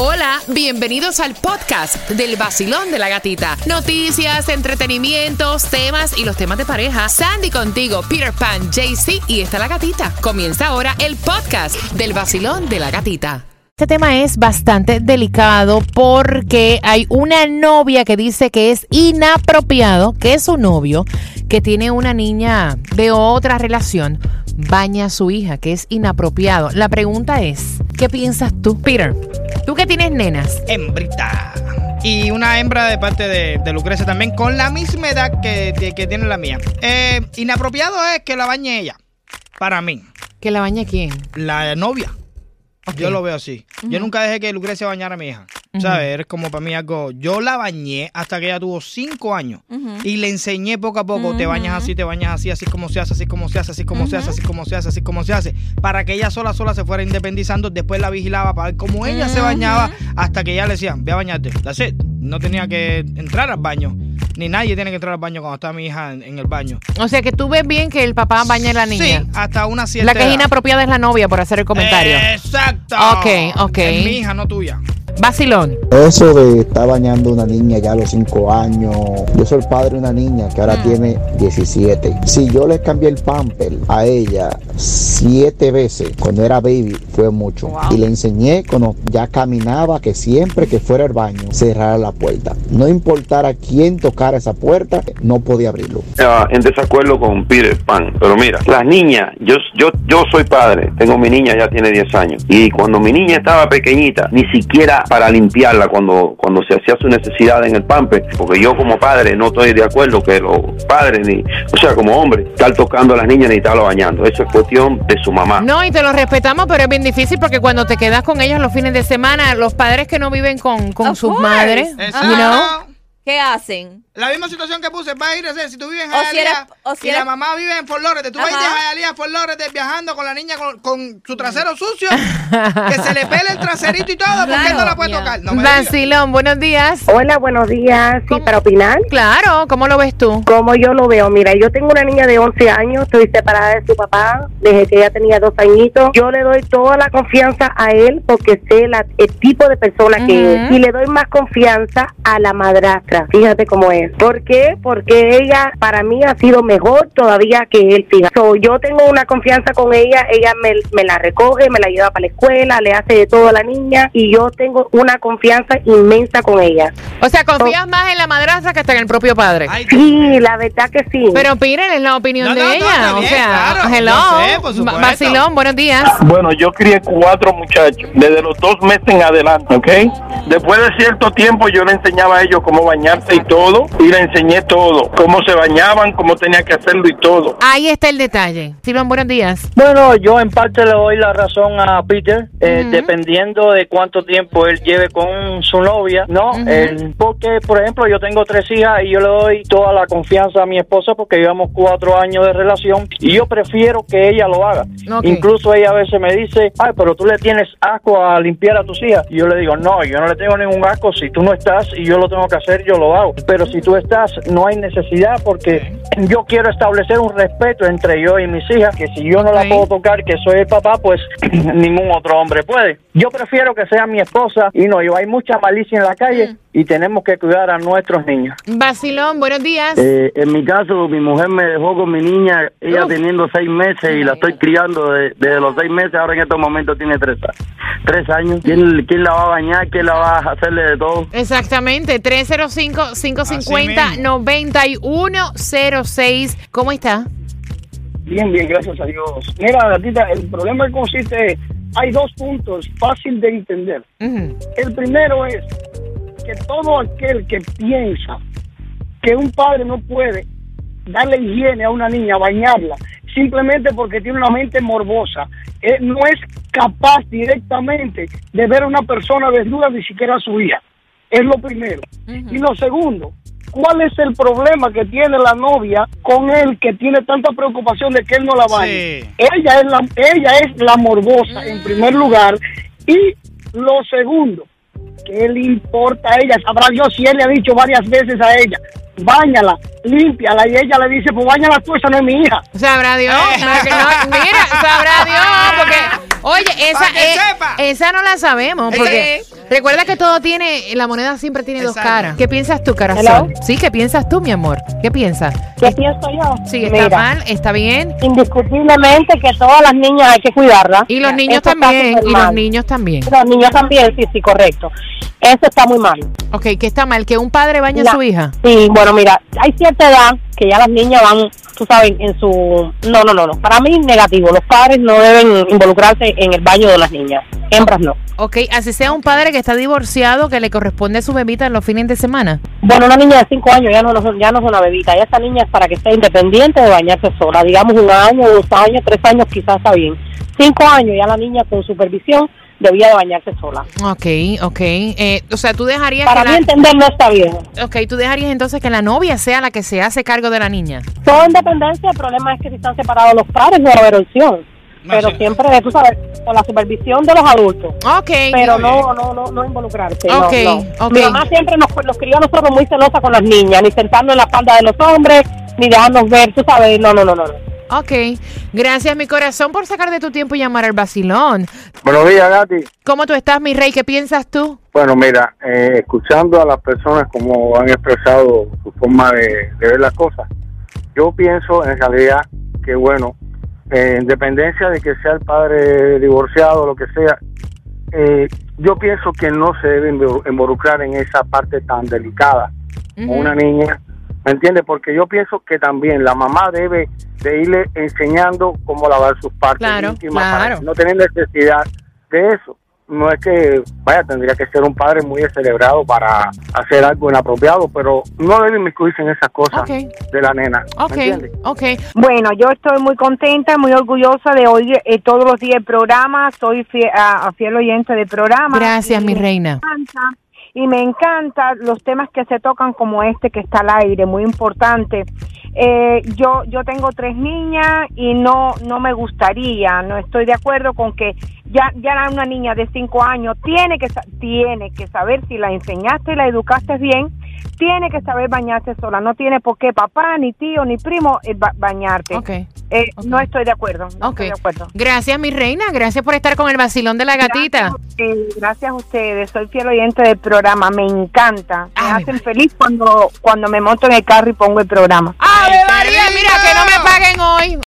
Hola, bienvenidos al podcast del vacilón de la gatita. Noticias, entretenimientos, temas y los temas de pareja. Sandy contigo, Peter Pan, JC y está la gatita. Comienza ahora el podcast del vacilón de la gatita. Este tema es bastante delicado porque hay una novia que dice que es inapropiado que su novio, que tiene una niña de otra relación, baña a su hija, que es inapropiado. La pregunta es, ¿qué piensas tú, Peter? Tú que tienes nenas. Hembrita. Y una hembra de parte de, de Lucrecia también, con la misma edad que, que- que tiene la mía. Eh, inapropiado es que la bañe ella. Para mí. ¿Que la baña quién? La novia. Yo lo veo así. Yo nunca dejé que Lucrecia bañara a mi hija. ¿Sabes? Es como para mí algo. Yo la bañé hasta que ella tuvo cinco años. Y le enseñé poco a poco. Te bañas así, te bañas así, así como se hace, así como se hace, así como se hace, así como se hace, así como se hace. Para que ella sola, sola se fuera independizando. Después la vigilaba para ver cómo ella se bañaba. Hasta que ella le decía, ve a bañarte. That's it. No tenía que entrar al baño. Ni nadie tiene que entrar al baño cuando está mi hija en, en el baño. O sea que tú ves bien que el papá baña a la niña. Sí, hasta una cierta La que es inapropiada es la novia por hacer el comentario. Exacto. Ok, ok. Es mi hija, no tuya. Vacilón. Eso de estar bañando una niña ya a los 5 años. Yo soy el padre de una niña que ahora tiene 17. Si yo le cambié el pamper a ella siete veces cuando era baby, fue mucho. Y le enseñé cuando ya caminaba que siempre que fuera al baño, cerrara la puerta. No importara quién tocara esa puerta, no podía abrirlo. en desacuerdo con Peter Pan. Pero mira, las niñas, yo, yo, yo soy padre, tengo mi niña, ya tiene 10 años. Y cuando mi niña estaba pequeñita, ni siquiera para limpiarla cuando, cuando se hacía su necesidad en el pamper, porque yo como padre no estoy de acuerdo que los padres, ni, o sea, como hombre, estar tocando a las niñas ni estarlo bañando. Eso es cuestión de su mamá. No, y te lo respetamos, pero es bien difícil porque cuando te quedas con ellos los fines de semana, los padres que no viven con, con Of sus course. madres, you know, ¿Qué hacen? La misma situación que puse, va a ir a hacer, si tú vives en si Hialeah eres- o si y eres- la mamá vive en Fort Lauderdale, tú vas a ir de Ajá. Hialeah a Fort Lauderdale viajando con la niña con, con su trasero sucio, que se le pele el traserito y todo, porque él no Claro. la puede tocar. No. Vacilón, buenos días. Hola, buenos días. Sí, ¿Cómo? para opinar. Claro, ¿cómo lo ves tú? Como yo lo veo, mira, yo tengo una niña de 11 años, estoy separada de su papá desde que ella tenía dos añitos. Yo le doy toda la confianza a él porque sé la- el tipo de persona que es. Y le doy más confianza a la madrastra. Fíjate cómo es. ¿Por qué? Porque ella para mí ha sido mejor todavía que él. Fíjate. So, yo tengo una confianza con ella, ella me, me la recoge, me la lleva para la escuela, le hace de todo a la niña y yo tengo una confianza inmensa con ella. O sea, confías más en la madrastra que hasta en el propio padre. Ay, Sí, la verdad que sí. Pero Piren es la opinión No, de no, no, ella. está o sea, claro, hello. sé, Vacilón, buenos días. Bueno, yo crié cuatro muchachos, desde los dos meses en adelante, ¿ok? Después de cierto tiempo yo le enseñaba a ellos cómo bañarse y todo, y le enseñé todo, cómo se bañaban, cómo tenía que hacerlo y todo. Ahí está el detalle. Silván, buenos días. Bueno, yo en parte le doy la razón a Peter, eh, dependiendo de cuánto tiempo él lleve con su novia, ¿no? El- porque, por ejemplo, yo tengo tres hijas y yo le doy toda la confianza a mi esposa porque llevamos cuatro años de relación y yo prefiero que ella lo haga. Incluso ella a veces me dice, ay, pero tú le tienes asco a limpiar a tus hijas. Y yo le digo, no, yo no le tengo ningún asco. Si tú no estás y yo lo tengo que hacer, yo lo hago. Pero si tú estás, no hay necesidad porque yo quiero establecer un respeto entre yo y mis hijas, que si yo no la puedo tocar, que soy el papá, pues ningún otro hombre puede. Yo prefiero que sea mi esposa y no, yo hay mucha malicia en la calle y tenemos que cuidar a nuestros niños. Vacilón, buenos días. Eh, en mi caso, mi mujer me dejó con mi niña, ella Uf. teniendo seis meses y la estoy criando de- desde los seis meses, ahora en estos momentos tiene tres, a- tres años. ¿Quién, ¿Quién la va a bañar? ¿Quién la va a hacerle de todo? Exactamente, 305-550-9106. ¿Cómo está? Bien, bien, gracias a Dios. Mira, gatita, el problema consiste, hay dos puntos fácil de entender. El primero es que todo aquel que piensa que un padre no puede darle higiene a una niña, bañarla, simplemente porque tiene una mente morbosa, eh, no es capaz directamente de ver a una persona desnuda, ni siquiera a su hija. Es lo primero. Y lo segundo, ¿cuál es el problema que tiene la novia con él que tiene tanta preocupación de que él no la bañe? Sí. Ella es la, ella es la morbosa en primer lugar. Y lo segundo, ¿qué le importa a ella? Sabrá Dios si él le ha dicho varias veces a ella, báñala, límpiala, y ella le dice, pues báñala tú, esa no es mi hija. Sabrá Dios. No, que no, mira, sabrá Dios. Porque, oye, esa, que eh, esa no la sabemos. Porque Recuerda que todo tiene, la moneda siempre tiene dos caras. ¿Qué piensas tú, corazón? Hello. Sí, ¿qué piensas tú, mi amor? ¿Qué piensas? ¿Qué pienso yo? Sí, está Mira, mal, está bien. Indiscutiblemente que todas las niñas hay que cuidarlas. Y los niños también, y los niños también. Los niños también, sí, sí, correcto. Eso está muy mal. Ok, ¿qué está mal? ¿Que un padre bañe a su hija? Sí, bueno, mira, hay cierta edad que ya las niñas van, tú sabes, en su... No, no, no, no. Para mí, negativo. Los padres no deben involucrarse en el baño de las niñas. Hembras no. Ok, así sea un padre que está divorciado, que le corresponde a su bebita en los fines de semana. Bueno, una niña de 5 años ya no, ya no es una bebita. Ya esta niña es para que esté independiente de bañarse sola. Digamos un año, dos años, tres años quizás está bien. Cinco años ya la niña con supervisión debía de bañarse sola. Ok, ok. Eh, o sea, tú dejarías Para que mí la... entender no está bien. Ok, tú dejarías entonces que la novia sea la que se hace cargo de la niña. Toda independencia, el problema es que si están separados los padres no va a haber opción. No, Pero sí. siempre, tú sabes, con la supervisión de los adultos. Ok. Pero no, no, no, no involucrarse. Ok, no. ok. Mi mamá siempre nos, los crió a nosotros muy celosa con las niñas, ni sentarnos en la espalda de los hombres, ni dejarnos ver, tú sabes, no, no, no, no. Ok. Gracias, mi corazón, por sacar de tu tiempo y llamar al vacilón. Buenos días, Gati. ¿Cómo tú estás, mi rey? ¿Qué piensas tú? Bueno, mira, eh, escuchando a las personas como han expresado su forma de, de ver las cosas, yo pienso en realidad que, bueno, eh, en dependencia de que sea el padre divorciado o lo que sea, eh, yo pienso que no se debe invo- involucrar en esa parte tan delicada una niña, ¿me entiendes? Porque yo pienso que también la mamá debe de irle enseñando cómo lavar sus partes Claro, íntimas claro. para no tener necesidad de eso. No es que, vaya, tendría que ser un padre muy descerebrado para hacer algo inapropiado, pero no debe inmiscuirse en esas cosas de la nena, Ok, ¿me entiendes? ok. Bueno, yo estoy muy contenta, muy orgullosa de oír eh, todos los días el programa. Soy fiel, a fiel oyente del programa. Gracias, Y mi me reina. encanta, y me encanta los temas que se tocan como este que está al aire, muy importante. Eh, yo yo tengo tres niñas y no no me gustaría, no estoy de acuerdo con que ya ya una niña de cinco años tiene que tiene que saber si la enseñaste y la educaste bien, tiene que saber bañarse sola, no tiene por qué papá ni tío ni primo eh, ba- bañarte. Ok. Eh. No estoy de acuerdo, no Ok. estoy de acuerdo. Gracias, mi reina. Gracias por estar con el vacilón de la gatita. Gracias, eh, gracias a ustedes, soy fiel oyente del programa, me encanta. Me Ave hacen feliz cuando, cuando me monto en el carro y pongo el programa. ¡Ave María! Mira, que no me paguen hoy.